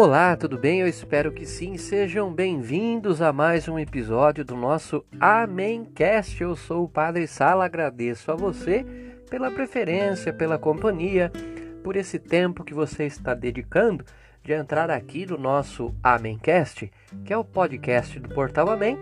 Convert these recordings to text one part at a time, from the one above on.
Olá, tudo bem? Eu espero que sim. Sejam bem-vindos a mais um episódio do nosso Amémcast. Eu sou o Padre Sala, agradeço a você pela preferência, pela companhia, por esse tempo que você está dedicando de entrar aqui no nosso Amémcast, que é o podcast do Portal Amém,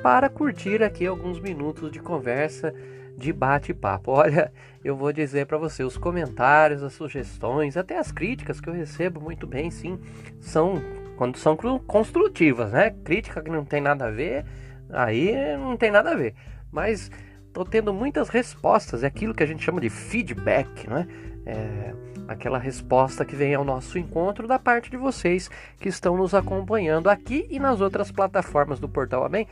para curtir aqui alguns minutos de conversa de bate-papo. Olha, eu vou dizer para você, os comentários, as sugestões, até as críticas que eu recebo muito bem, sim, são quando são construtivas, né? Crítica que não tem nada a ver, aí não tem nada a ver. Mas tô tendo muitas respostas, é aquilo que a gente chama de feedback, né? É, aquela resposta que vem ao nosso encontro da parte de vocês que estão nos acompanhando aqui e nas outras plataformas do Portal Amém.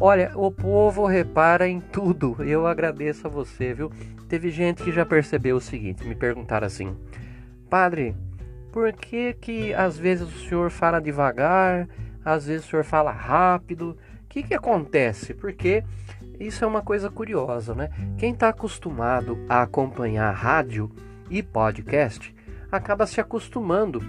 Olha, o povo repara em tudo. Eu agradeço a você, viu? Teve gente que já percebeu o seguinte, me perguntaram assim: "Padre, por que que às vezes o senhor fala devagar, às vezes o senhor fala rápido? O que que acontece? Porque isso é uma coisa curiosa, né? Quem está acostumado a acompanhar rádio e podcast acaba se acostumando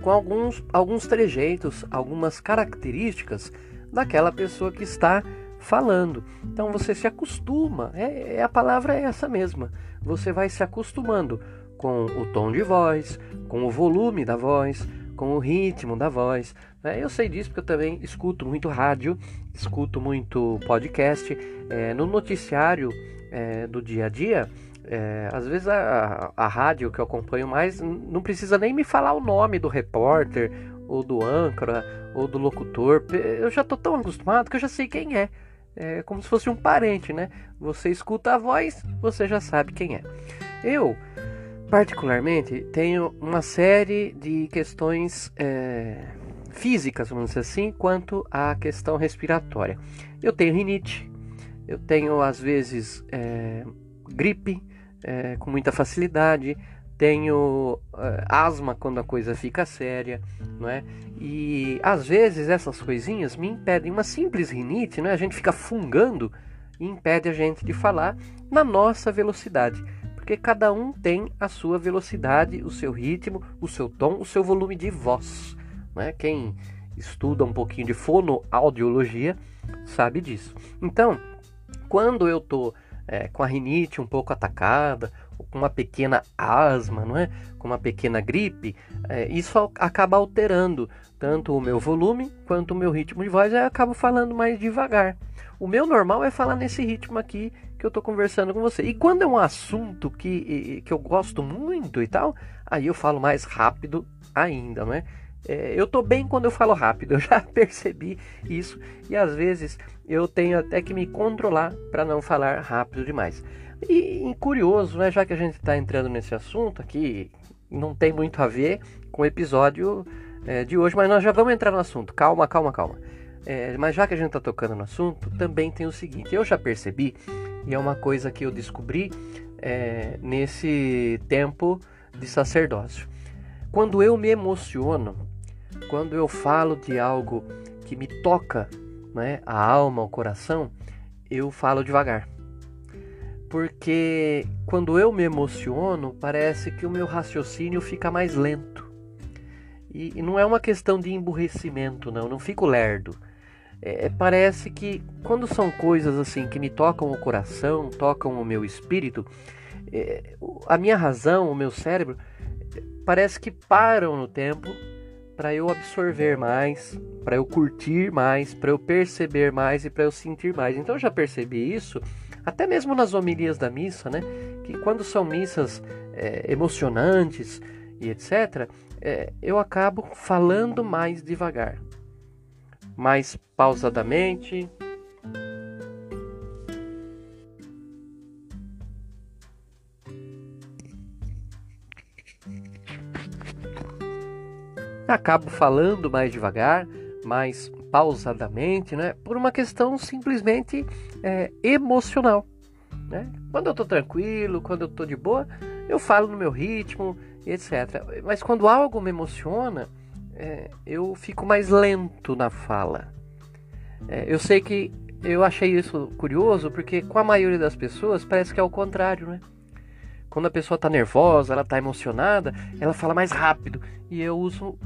com alguns, alguns trejeitos, algumas características daquela pessoa que está falando. Então você se acostuma, é, é, a palavra é essa mesma. Você vai se acostumando com o tom de voz, com o volume da voz, com o ritmo da voz. Né? Eu sei disso porque eu também escuto muito rádio, escuto muito podcast. É, no noticiário é, do dia a dia, é, às vezes a, a, a, rádio que eu acompanho mais não precisa nem me falar o nome do repórter, ou do âncora, ou do locutor. Eu já tô tão acostumado que eu já sei quem é. É como se fosse um parente, né? Você escuta a voz, você já sabe quem é. Eu, particularmente, tenho uma série de questões é, físicas, vamos dizer assim, quanto à questão respiratória. Eu tenho rinite, eu tenho às vezes é, gripe, é, com muita facilidade, tenho é, asma quando a coisa fica séria, não é? E às vezes essas coisinhas me impedem uma simples rinite, né? A gente fica fungando e impede a gente de falar na nossa velocidade, porque cada um tem a sua velocidade, o seu ritmo, o seu tom, o seu volume de voz, né? Quem estuda um pouquinho de fonoaudiologia sabe disso. Então, quando eu tô é, com a rinite um pouco atacada, com uma pequena asma, não é? com uma pequena gripe, é, isso acaba alterando tanto o meu volume quanto o meu ritmo de voz, eu acabo falando mais devagar. O meu normal é falar nesse ritmo aqui que eu estou conversando com você. E quando é um assunto que, que eu gosto muito e tal, aí eu falo mais rápido ainda, não é? É, eu tô bem quando eu falo rápido, eu já percebi isso e às vezes eu tenho até que me controlar para não falar rápido demais. E, curioso, né, já que a gente está entrando nesse assunto aqui, não tem muito a ver com o episódio é, de hoje, mas nós já vamos entrar no assunto. Calma, calma, calma. É, mas já que a gente está tocando no assunto, também tem o seguinte: eu já percebi, e é uma coisa que eu descobri é, nesse tempo de sacerdócio. Quando eu me emociono, quando eu falo de algo que me toca né, a alma, o coração, eu falo devagar. Porque quando eu me emociono, parece que o meu raciocínio fica mais lento. E, e não é uma questão de emburrecimento, não, não fico lerdo. É, parece que quando são coisas assim que me tocam o coração, tocam o meu espírito, é, a minha razão, o meu cérebro, parece que param no tempo para eu absorver mais, para eu curtir mais, para eu perceber mais e para eu sentir mais. Então eu já percebi isso, até mesmo nas homilias da missa, né? Que quando são missas é, emocionantes e etc., é, eu acabo falando mais devagar, mais pausadamente, acabo falando mais devagar, mais pausadamente, né? Por uma questão simplesmente é, emocional. Né? Quando eu estou tranquilo, quando eu estou de boa, eu falo no meu ritmo, etc. Mas quando algo me emociona, é, eu fico mais lento na fala. É, eu sei que eu achei isso curioso porque com a maioria das pessoas parece que é o contrário, né? Quando a pessoa está nervosa, ela está emocionada, ela fala mais rápido. E eu uso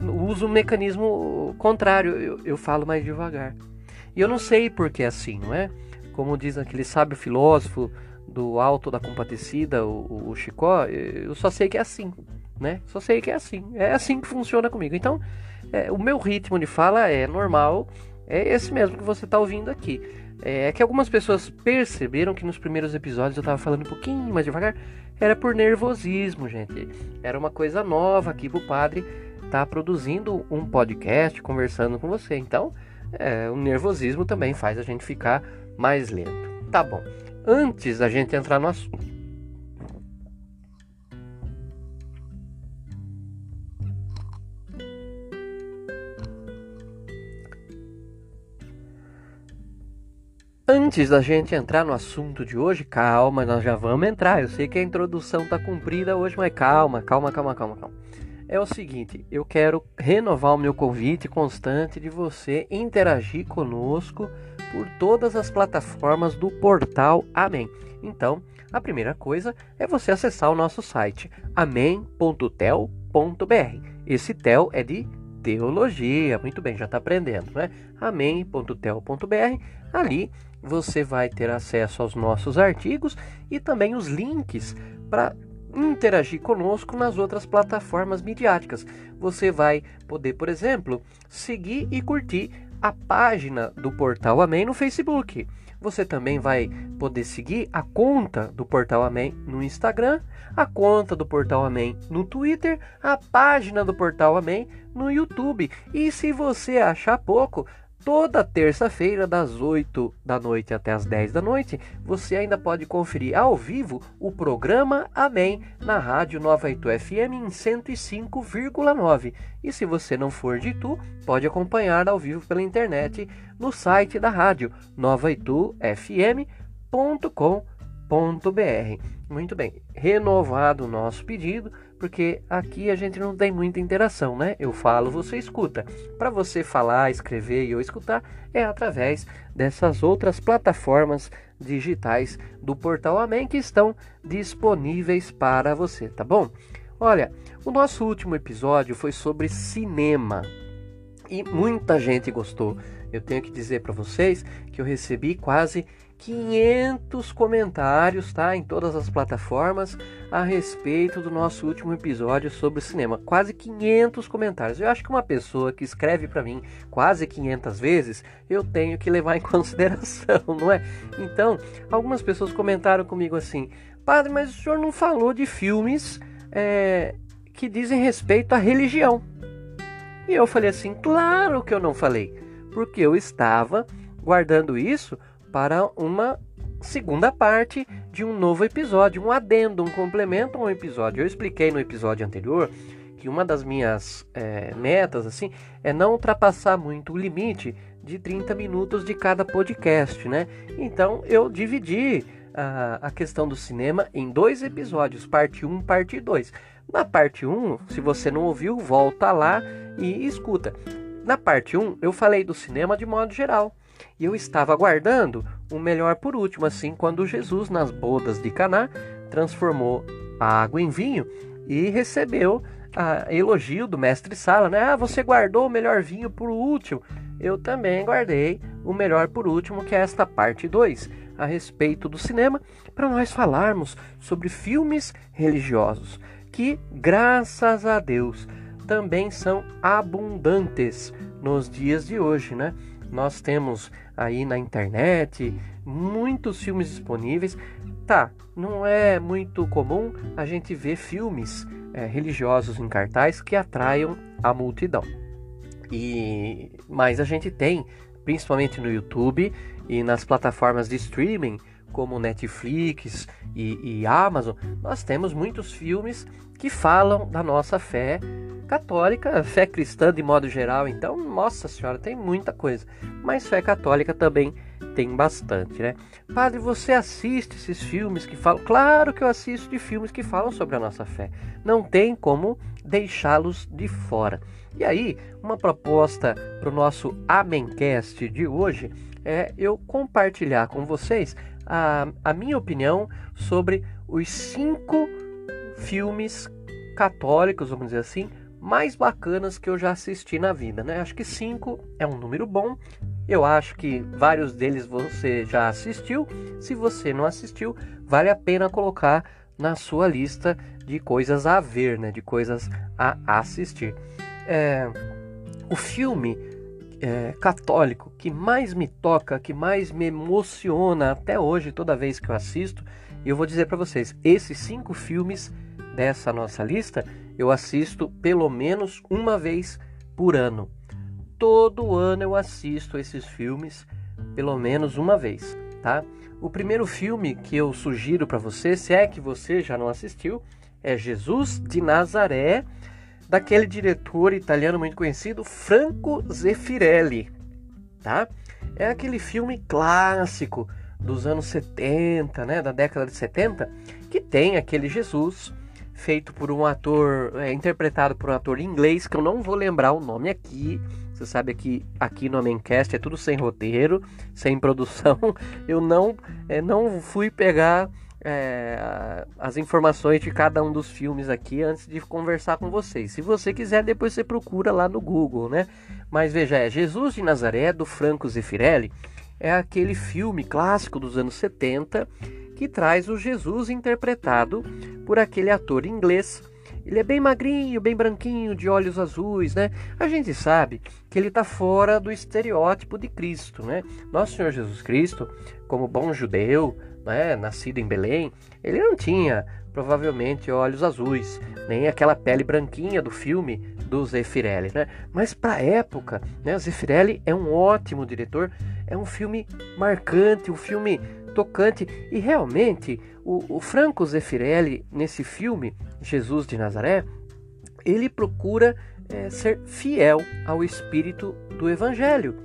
uso o mecanismo contrário, eu, eu falo mais devagar. E eu não sei por que é assim, não é? Como diz aquele sábio filósofo do Alto da Compadecida, o, o Chicó, eu só sei que é assim, né? Só sei que é assim. É assim que funciona comigo. Então, é, o meu ritmo de fala é normal, é esse mesmo que você está ouvindo aqui. É que algumas pessoas perceberam que nos primeiros episódios eu estava falando um pouquinho mais devagar. Era por nervosismo, gente. Era uma coisa nova aqui pro padre estar tá produzindo um podcast, conversando com você. Então, é, o nervosismo também faz a gente ficar mais lento. Tá bom. Antes da gente entrar no assunto, Antes da gente entrar no assunto de hoje, calma, nós já vamos entrar. Eu sei que a introdução tá cumprida hoje, mas calma, calma, calma, calma, calma. É o seguinte, eu quero renovar o meu convite constante de você interagir conosco por todas as plataformas do portal Amém. Então, a primeira coisa é você acessar o nosso site amém.tel.br. Esse tel é de teologia. Muito bem, já está aprendendo, né? amém.tel.br. Ali você vai ter acesso aos nossos artigos e também os links para interagir conosco nas outras plataformas midiáticas. Você vai poder, por exemplo, seguir e curtir a página do Portal Amém no Facebook. Você também vai poder seguir a conta do Portal Amém no Instagram, a conta do Portal Amém no Twitter, a página do Portal Amém no YouTube. E se você achar pouco, Toda terça-feira, das 8 da noite até as 10 da noite, você ainda pode conferir ao vivo o programa Amém na Rádio Nova Itu FM em 105,9. E se você não for de Itu, pode acompanhar ao vivo pela internet no site da rádio novaitufm.com.br. Muito bem, renovado o nosso pedido porque aqui a gente não tem muita interação, né? Eu falo, você escuta. Para você falar, escrever e eu escutar é através dessas outras plataformas digitais do Portal Amém que estão disponíveis para você, tá bom? Olha, o nosso último episódio foi sobre cinema e muita gente gostou. Eu tenho que dizer para vocês que eu recebi quase 500 comentários, tá? Em todas as plataformas a respeito do nosso último episódio sobre cinema. Quase 500 comentários. Eu acho que uma pessoa que escreve para mim quase 500 vezes, eu tenho que levar em consideração, não é? Então, algumas pessoas comentaram comigo assim: Padre, mas o senhor não falou de filmes é, que dizem respeito à religião. E eu falei assim: claro que eu não falei, porque eu estava guardando isso para uma segunda parte de um novo episódio, um adendo, um complemento a um episódio. Eu expliquei no episódio anterior que uma das minhas é, metas assim é não ultrapassar muito o limite de 30 minutos de cada podcast, né? Então eu dividi a, a questão do cinema em dois episódios, parte 1 parte 2. Na parte 1, se você não ouviu, volta lá e escuta. Na parte 1, eu falei do cinema de modo geral. E eu estava aguardando o melhor por último, assim, quando Jesus, nas bodas de Caná, transformou a água em vinho e recebeu a elogio do mestre Sala, né? Ah, você guardou o melhor vinho por último. Eu também guardei o melhor por último, que é esta parte 2, a respeito do cinema, para nós falarmos sobre filmes religiosos, que, graças a Deus, também são abundantes nos dias de hoje, né? Nós temos aí na internet muitos filmes disponíveis. Tá, não é muito comum a gente ver filmes é, religiosos em cartaz que atraiam a multidão. E mas a gente tem, principalmente no YouTube e nas plataformas de streaming como Netflix e, e Amazon, nós temos muitos filmes que falam da nossa fé católica, fé cristã de modo geral, então, nossa senhora, tem muita coisa. Mas fé católica também tem bastante, né? Padre, você assiste esses filmes que falam? Claro que eu assisto de filmes que falam sobre a nossa fé. Não tem como deixá-los de fora. E aí, uma proposta para o nosso Amencast de hoje é eu compartilhar com vocês a, a minha opinião sobre os cinco filmes católicos, vamos dizer assim, mais bacanas que eu já assisti na vida, né? Acho que cinco é um número bom. Eu acho que vários deles você já assistiu. Se você não assistiu, vale a pena colocar na sua lista de coisas a ver, né? De coisas a assistir. É, o filme é, católico que mais me toca, que mais me emociona até hoje, toda vez que eu assisto, eu vou dizer para vocês, esses cinco filmes dessa nossa lista eu assisto pelo menos uma vez por ano. Todo ano eu assisto esses filmes pelo menos uma vez, tá? O primeiro filme que eu sugiro para você, se é que você já não assistiu, é Jesus de Nazaré, daquele diretor italiano muito conhecido, Franco Zeffirelli, tá? É aquele filme clássico dos anos 70, né, da década de 70, que tem aquele Jesus feito por um ator, é, interpretado por um ator inglês, que eu não vou lembrar o nome aqui. Você sabe que aqui no Amencast é tudo sem roteiro, sem produção. Eu não, é, não fui pegar é, as informações de cada um dos filmes aqui antes de conversar com vocês. Se você quiser, depois você procura lá no Google, né? Mas veja, é Jesus de Nazaré, do Franco Zeffirelli, é aquele filme clássico dos anos 70 que traz o Jesus interpretado por aquele ator inglês. Ele é bem magrinho, bem branquinho, de olhos azuis, né? A gente sabe que ele está fora do estereótipo de Cristo, né? Nosso Senhor Jesus Cristo, como bom judeu, né, nascido em Belém, ele não tinha provavelmente olhos azuis, nem aquela pele branquinha do filme do Zeffirelli, né? Mas para a época, né, Zeffirelli é um ótimo diretor, é um filme marcante, um filme tocante e realmente o, o Franco Zeffirelli nesse filme Jesus de Nazaré ele procura é, ser fiel ao espírito do Evangelho.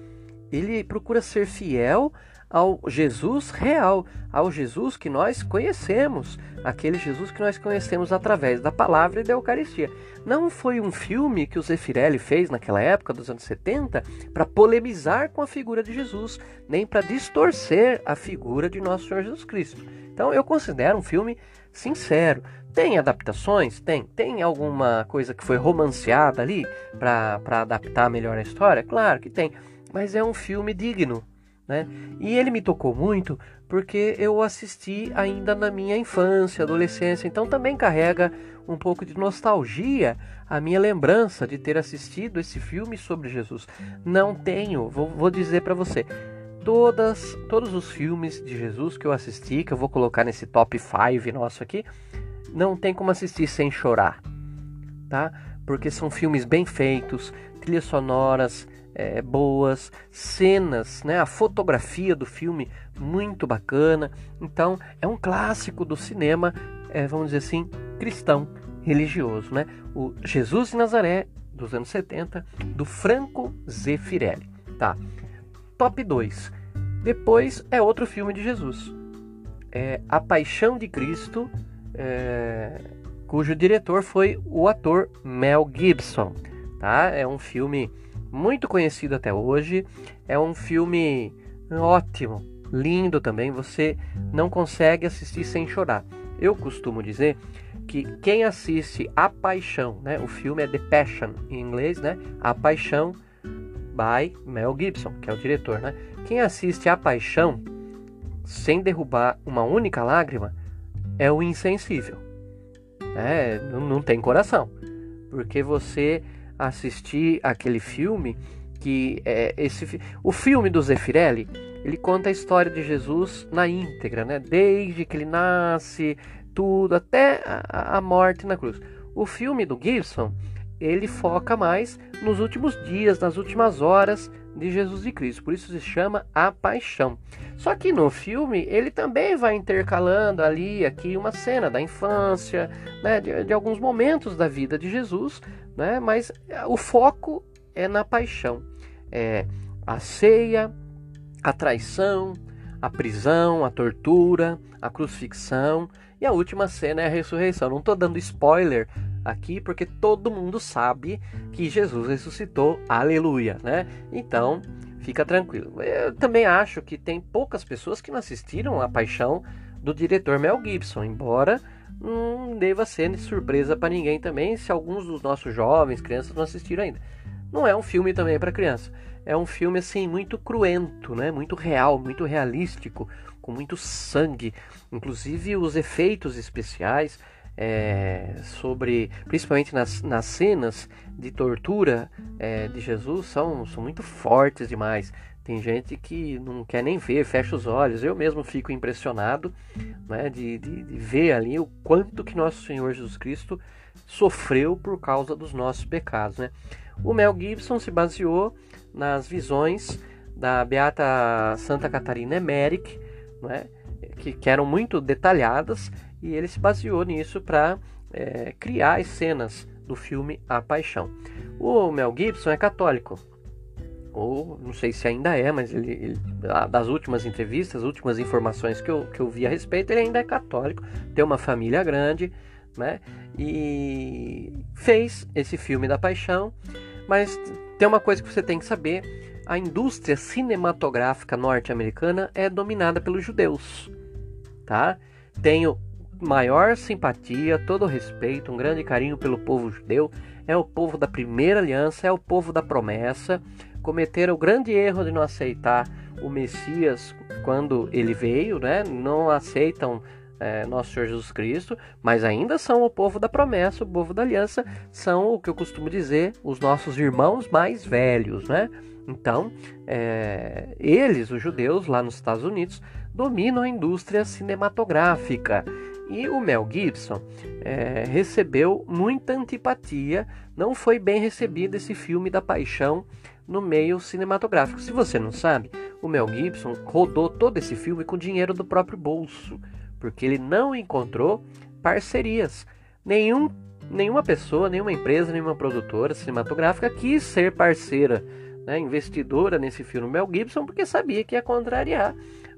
Ele procura ser fiel ao Jesus real, ao Jesus que nós conhecemos, aquele Jesus que nós conhecemos através da palavra e da Eucaristia. Não foi um filme que o Zeffirelli fez naquela época, dos anos 70, para polemizar com a figura de Jesus, nem para distorcer a figura de nosso Senhor Jesus Cristo. Então eu considero um filme sincero. Tem adaptações? Tem. Tem alguma coisa que foi romanceada ali para adaptar melhor a história? Claro que tem. Mas é um filme digno né? E ele me tocou muito porque eu assisti ainda na minha infância, adolescência, então também carrega um pouco de nostalgia a minha lembrança de ter assistido esse filme sobre Jesus. Não tenho, vou, vou dizer para você, todas, todos os filmes de Jesus que eu assisti, que eu vou colocar nesse top 5 nosso aqui, não tem como assistir sem chorar, tá? Porque são filmes bem feitos, trilhas sonoras é, boas, cenas, né? A fotografia do filme muito bacana. Então é um clássico do cinema, é, vamos dizer assim, cristão, religioso, né? O Jesus de Nazaré dos anos 70 do Franco Zeffirelli, tá? Top 2. Depois é outro filme de Jesus. É A Paixão de Cristo, é, cujo diretor foi o ator Mel Gibson, tá? É um filme muito conhecido até hoje. É um filme ótimo, lindo também. Você não consegue assistir sem chorar. Eu costumo dizer que quem assiste A Paixão, né? O filme é The Passion em inglês, né? A Paixão by Mel Gibson, que é o diretor, né? Quem assiste A Paixão sem derrubar uma única lágrima é o insensível. É, não, não tem coração. Porque você assistir aquele filme que é esse o filme do Zeffirelli ele conta a história de Jesus na íntegra, né? Desde que ele nasce, tudo até a, a morte na cruz. O filme do Gibson ele foca mais nos últimos dias, nas últimas horas de Jesus de Cristo. Por isso se chama A Paixão. Só que no filme ele também vai intercalando ali, aqui uma cena da infância, né, de, de alguns momentos da vida de Jesus, né? Mas é, o foco é na paixão. É a ceia, a traição, a prisão, a tortura, a crucifixão e a última cena é a ressurreição. Não estou dando spoiler aqui porque todo mundo sabe que Jesus ressuscitou. Aleluia, né? Então, fica tranquilo. Eu também acho que tem poucas pessoas que não assistiram a paixão do diretor Mel Gibson, embora não deva ser surpresa para ninguém também se alguns dos nossos jovens, crianças não assistiram ainda. Não é um filme também para criança. É um filme assim muito cruento, né? Muito real, muito realístico, com muito sangue, inclusive os efeitos especiais é, sobre, principalmente nas, nas cenas de tortura é, de Jesus são, são muito fortes demais. Tem gente que não quer nem ver, fecha os olhos. Eu mesmo fico impressionado né, de, de, de ver ali o quanto que nosso Senhor Jesus Cristo sofreu por causa dos nossos pecados. Né? O Mel Gibson se baseou nas visões da Beata Santa Catarina Emmerich, né, que, que eram muito detalhadas, e ele se baseou nisso para é, criar as cenas do filme A Paixão. O Mel Gibson é católico, ou não sei se ainda é, mas ele, ele, das últimas entrevistas, as últimas informações que eu, que eu vi a respeito, ele ainda é católico, tem uma família grande, né? E fez esse filme da paixão, mas tem uma coisa que você tem que saber: a indústria cinematográfica norte-americana é dominada pelos judeus, tá? Tenho maior simpatia, todo respeito, um grande carinho pelo povo judeu. É o povo da primeira aliança, é o povo da promessa. Cometeram o grande erro de não aceitar o Messias quando ele veio, né? Não aceitam é, nosso Senhor Jesus Cristo, mas ainda são o povo da promessa, o povo da aliança, são o que eu costumo dizer, os nossos irmãos mais velhos, né? Então, é, eles, os judeus, lá nos Estados Unidos, dominam a indústria cinematográfica. E o Mel Gibson é, recebeu muita antipatia, não foi bem recebido esse filme da paixão no meio cinematográfico. Se você não sabe, o Mel Gibson rodou todo esse filme com dinheiro do próprio bolso, porque ele não encontrou parcerias. Nenhum, nenhuma pessoa, nenhuma empresa, nenhuma produtora cinematográfica quis ser parceira, né, investidora nesse filme Mel Gibson, porque sabia que ia contrariar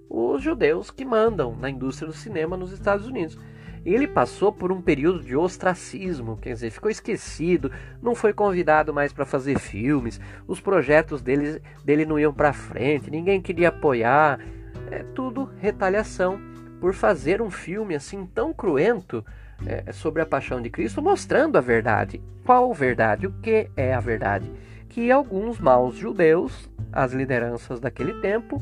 os judeus que mandam na indústria do cinema nos Estados Unidos. Ele passou por um período de ostracismo, quer dizer, ficou esquecido, não foi convidado mais para fazer filmes, os projetos dele, dele não iam para frente, ninguém queria apoiar. É tudo retaliação por fazer um filme assim tão cruento é, sobre a paixão de Cristo, mostrando a verdade. Qual verdade? O que é a verdade? Que alguns maus judeus, as lideranças daquele tempo,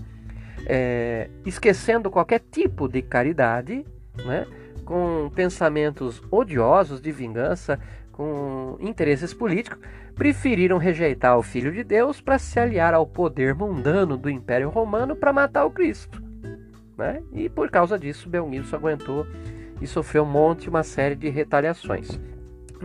é, esquecendo qualquer tipo de caridade, né, com pensamentos odiosos de vingança, com interesses políticos, preferiram rejeitar o Filho de Deus para se aliar ao poder mundano do Império Romano para matar o Cristo. Né? E por causa disso, Belmiro aguentou e sofreu um monte, uma série de retaliações.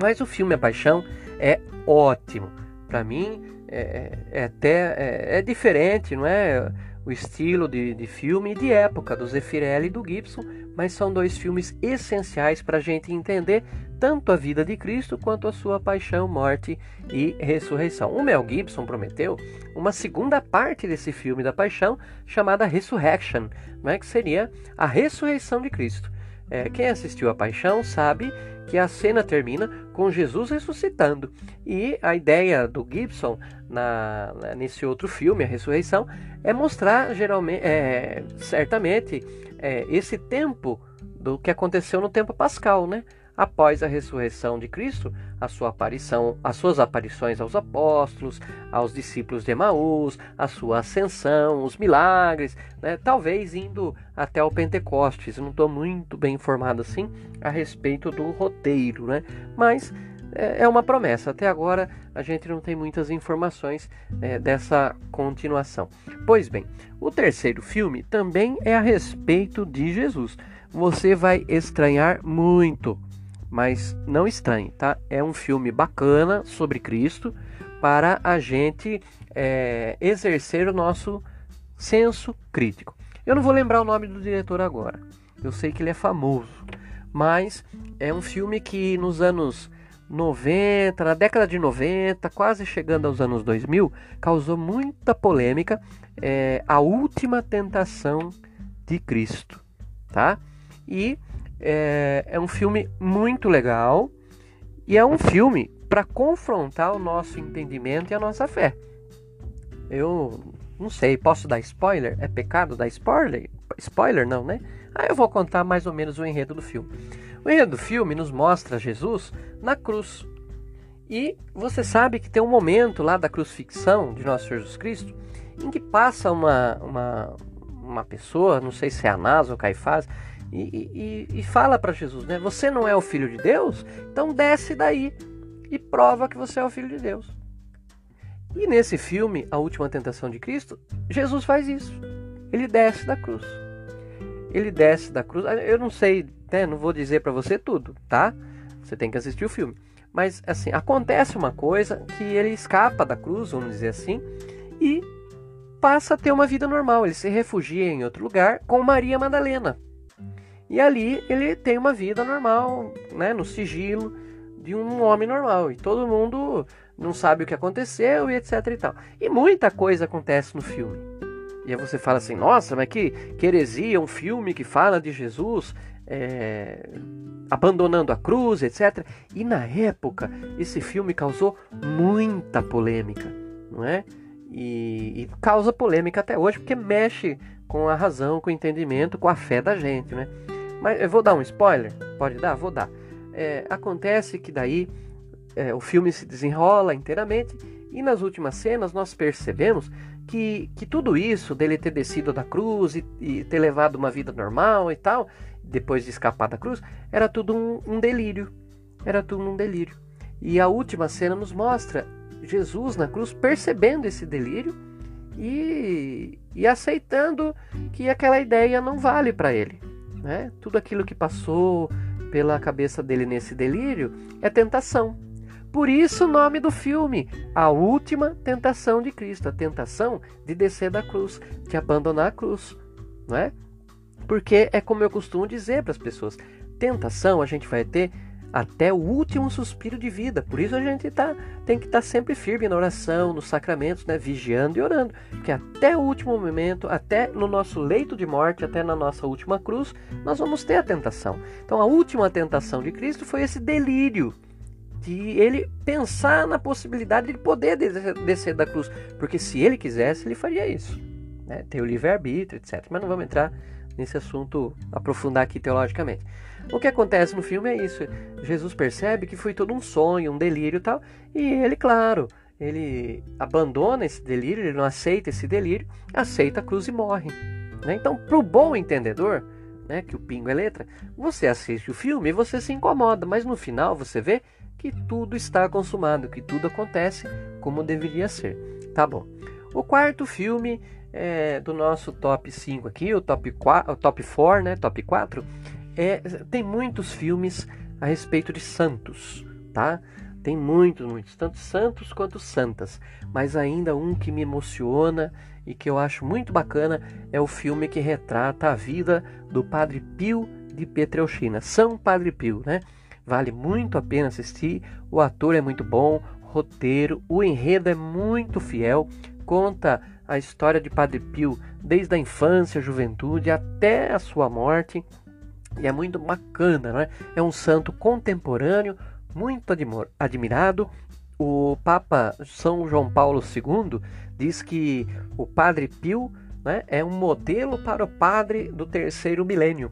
Mas o filme A Paixão é ótimo. Para mim, é, é até é, é diferente, não é? O estilo de, de filme de época do Zeffirelli e do Gibson, mas são dois filmes essenciais para a gente entender tanto a vida de Cristo quanto a sua paixão, morte e ressurreição. O Mel Gibson prometeu uma segunda parte desse filme da paixão chamada Resurrection, né, que seria a ressurreição de Cristo. É, quem assistiu a Paixão sabe que a cena termina com Jesus ressuscitando. E a ideia do Gibson na, nesse outro filme, A Ressurreição, é mostrar geralmente, é, certamente é, esse tempo do que aconteceu no tempo pascal, né? Após a ressurreição de Cristo, a sua aparição, as suas aparições aos apóstolos, aos discípulos de Emaús, a sua ascensão, os milagres, né? talvez indo até o Pentecostes. Não estou muito bem informado assim a respeito do roteiro, né? mas é, é uma promessa. Até agora a gente não tem muitas informações é, dessa continuação. Pois bem, o terceiro filme também é a respeito de Jesus. Você vai estranhar muito mas não estranhe, tá? É um filme bacana sobre Cristo para a gente é, exercer o nosso senso crítico. Eu não vou lembrar o nome do diretor agora, eu sei que ele é famoso, mas é um filme que nos anos 90, na década de 90, quase chegando aos anos 2000, causou muita polêmica. É a última tentação de Cristo, tá? E é, é um filme muito legal e é um filme para confrontar o nosso entendimento e a nossa fé. Eu não sei, posso dar spoiler? É pecado dar spoiler? spoiler não, né? Aí eu vou contar mais ou menos o enredo do filme. O enredo do filme nos mostra Jesus na cruz. E você sabe que tem um momento lá da crucifixão de nosso Senhor Jesus Cristo em que passa uma, uma, uma pessoa, não sei se é Anás ou Caifás, e, e, e fala para Jesus, né? Você não é o filho de Deus? Então desce daí e prova que você é o filho de Deus. E nesse filme, A Última Tentação de Cristo, Jesus faz isso. Ele desce da cruz. Ele desce da cruz. Eu não sei, né? não vou dizer para você tudo, tá? Você tem que assistir o filme. Mas assim, acontece uma coisa que ele escapa da cruz, vamos dizer assim, e passa a ter uma vida normal. Ele se refugia em outro lugar com Maria Madalena. E ali ele tem uma vida normal, né, no sigilo de um homem normal. E todo mundo não sabe o que aconteceu e etc e tal. E muita coisa acontece no filme. E aí você fala assim, nossa, mas que, que heresia, um filme que fala de Jesus é, abandonando a cruz, etc. E na época, esse filme causou muita polêmica, não é? E, e, causa polêmica até hoje, porque mexe com a razão, com o entendimento, com a fé da gente, né? Mas eu vou dar um spoiler? Pode dar? Vou dar. É, acontece que daí é, o filme se desenrola inteiramente e nas últimas cenas nós percebemos que, que tudo isso dele ter descido da cruz e, e ter levado uma vida normal e tal, depois de escapar da cruz, era tudo um, um delírio. Era tudo um delírio. E a última cena nos mostra Jesus na cruz percebendo esse delírio e, e aceitando que aquela ideia não vale para ele. Né? Tudo aquilo que passou pela cabeça dele nesse delírio é tentação. Por isso o nome do filme, A Última Tentação de Cristo, a tentação de descer da cruz, de abandonar a cruz, não é? Porque é como eu costumo dizer para as pessoas, tentação a gente vai ter até o último suspiro de vida. Por isso a gente tá, tem que estar tá sempre firme na oração, nos sacramentos, né? vigiando e orando. Porque até o último momento, até no nosso leito de morte, até na nossa última cruz, nós vamos ter a tentação. Então a última tentação de Cristo foi esse delírio de ele pensar na possibilidade de poder descer da cruz, porque se ele quisesse, ele faria isso. Né? O livre-arbítrio, etc. Mas não vamos entrar nesse assunto, aprofundar aqui teologicamente. O que acontece no filme é isso: Jesus percebe que foi todo um sonho, um delírio e tal, e ele, claro, ele abandona esse delírio, ele não aceita esse delírio, aceita a cruz e morre. Né? Então, para o bom entendedor, né, que o pingo é letra, você assiste o filme e você se incomoda, mas no final você vê que tudo está consumado, que tudo acontece como deveria ser. Tá bom. O quarto filme é, do nosso top 5 aqui, o top 4, o top 4, né, top 4, é, tem muitos filmes a respeito de santos, tá? Tem muitos, muitos, tanto santos quanto santas, mas ainda um que me emociona e que eu acho muito bacana é o filme que retrata a vida do Padre Pio de Petreuchina, São Padre Pio, né? Vale muito a pena assistir. O ator é muito bom, roteiro, o enredo é muito fiel, conta a história de Padre Pio desde a infância, juventude até a sua morte. E é muito bacana, né? É um santo contemporâneo, muito admirado. O Papa São João Paulo II diz que o Padre Pio né, é um modelo para o padre do terceiro milênio.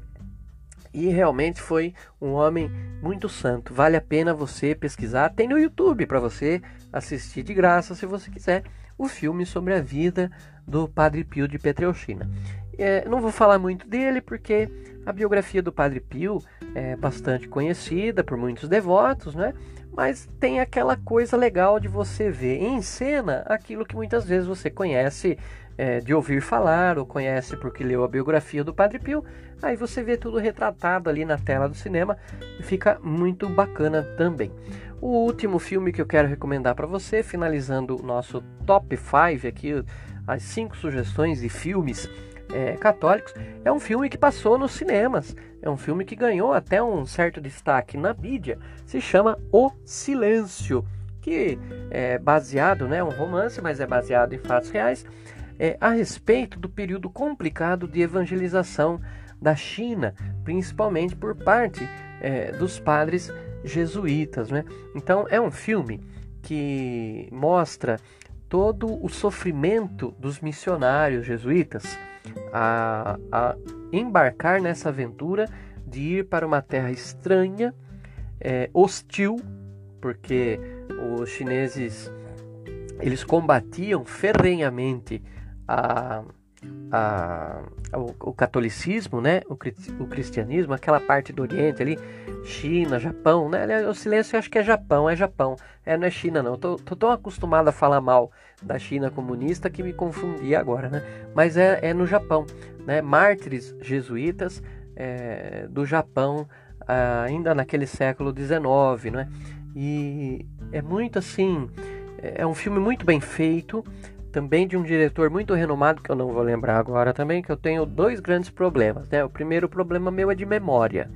E realmente foi um homem muito santo. Vale a pena você pesquisar. Tem no YouTube para você assistir de graça, se você quiser, o filme sobre a vida do Padre Pio de Petreuchina. É, não vou falar muito dele porque a biografia do Padre Pio é bastante conhecida por muitos devotos, né? Mas tem aquela coisa legal de você ver em cena aquilo que muitas vezes você conhece é, de ouvir falar ou conhece porque leu a biografia do Padre Pio, aí você vê tudo retratado ali na tela do cinema e fica muito bacana também. O último filme que eu quero recomendar para você, finalizando o nosso top 5 aqui, as cinco sugestões de filmes é, católicos, é um filme que passou nos cinemas. É um filme que ganhou até um certo destaque na mídia. Se chama O Silêncio, que é baseado, né, um romance, mas é baseado em fatos reais é, a respeito do período complicado de evangelização da China, principalmente por parte é, dos padres jesuítas. Né? Então, é um filme que mostra todo o sofrimento dos missionários jesuítas, a, a, embarcar nessa aventura de ir para uma terra estranha, é, hostil, porque os chineses eles combatiam ferrenhamente a, a, o, o, catolicismo, né? O, o, cristianismo, aquela parte do Oriente ali, China, Japão, né? O silêncio eu acho que é Japão, é Japão, é, não é China não. tô, tô tão acostumado a falar mal da China comunista que me confundi agora, né? Mas é, é no Japão, né? Mártires jesuítas é, do Japão, ainda naquele século XIX, né? E é muito assim, é um filme muito bem feito, também de um diretor muito renomado, que eu não vou lembrar agora também, que eu tenho dois grandes problemas, né? O primeiro problema meu é de memória.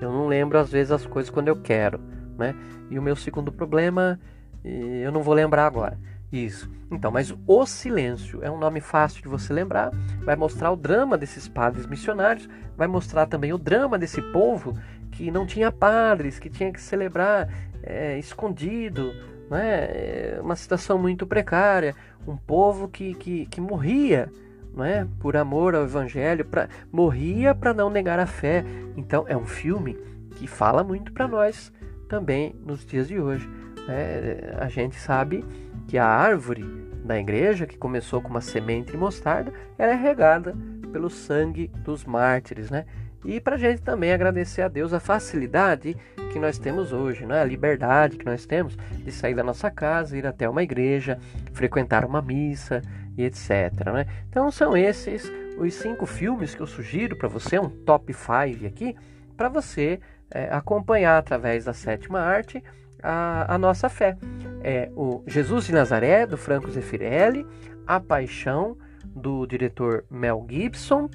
Eu não lembro às vezes as coisas quando eu quero, né? E o meu segundo problema, eu não vou lembrar agora. Isso. Então, mas O Silêncio é um nome fácil de você lembrar, vai mostrar o drama desses padres missionários, vai mostrar também o drama desse povo que não tinha padres, que tinha que celebrar é, escondido, né? uma situação muito precária, um povo que, que, que morria não é? por amor ao Evangelho, pra, morria para não negar a fé. Então é um filme que fala muito para nós também nos dias de hoje. Né? A gente sabe que a árvore da igreja, que começou com uma semente de mostarda, ela é regada pelo sangue dos mártires, né? E para a gente também agradecer a Deus a facilidade que nós temos hoje, né? a liberdade que nós temos de sair da nossa casa, ir até uma igreja, frequentar uma missa e etc. Né? Então são esses os cinco filmes que eu sugiro para você, um top 5 aqui, para você é, acompanhar através da sétima arte a, a, nossa fé. É o Jesus de Nazaré, do Franco Zeffirelli, A Paixão, do diretor Mel Gibson,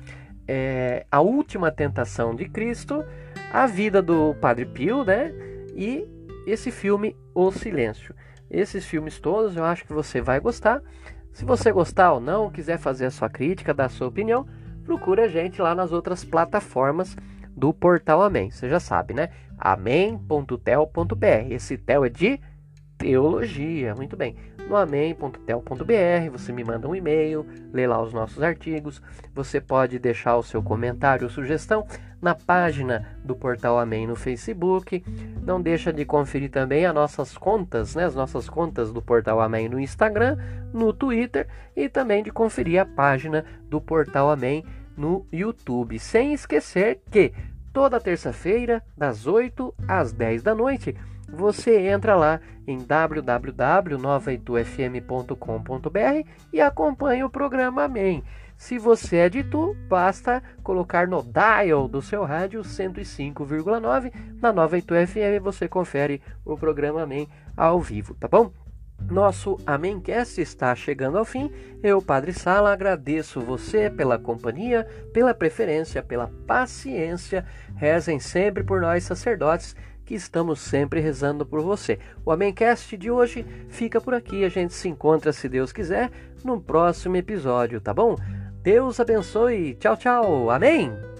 é, A Última Tentação de Cristo, A Vida do Padre Pio, né? E esse filme O Silêncio. Esses filmes todos eu acho que você vai gostar. Se você gostar ou não, quiser fazer a sua crítica, dar a sua opinião, procure a gente lá nas outras plataformas do Portal Amém. Você já sabe, né? amém.tel.br. Esse tel é de teologia. Muito bem no amém.tel.br. Você me manda um e-mail, lê lá os nossos artigos. Você pode deixar o seu comentário ou sugestão na página do Portal Amém no Facebook. Não deixa de conferir também as nossas contas, né, as nossas contas do Portal Amém no Instagram, no Twitter e também de conferir a página do Portal Amém no YouTube. Sem esquecer que toda terça-feira, das 8 às 10 da noite, você entra lá em www.novaitufm.com.br e acompanha o programa Amém. Se você é de Tu, basta colocar no dial do seu rádio 105,9 na Nova Itu FM você confere o programa Amém ao vivo, tá bom? Nosso Amémcast está chegando ao fim. Eu, Padre Sala, agradeço você pela companhia, pela preferência, pela paciência. Rezem sempre por nós, sacerdotes que estamos sempre rezando por você. O Amencast de hoje fica por aqui. A gente se encontra, se Deus quiser, no próximo episódio, tá bom? Deus abençoe. Tchau, tchau. Amém.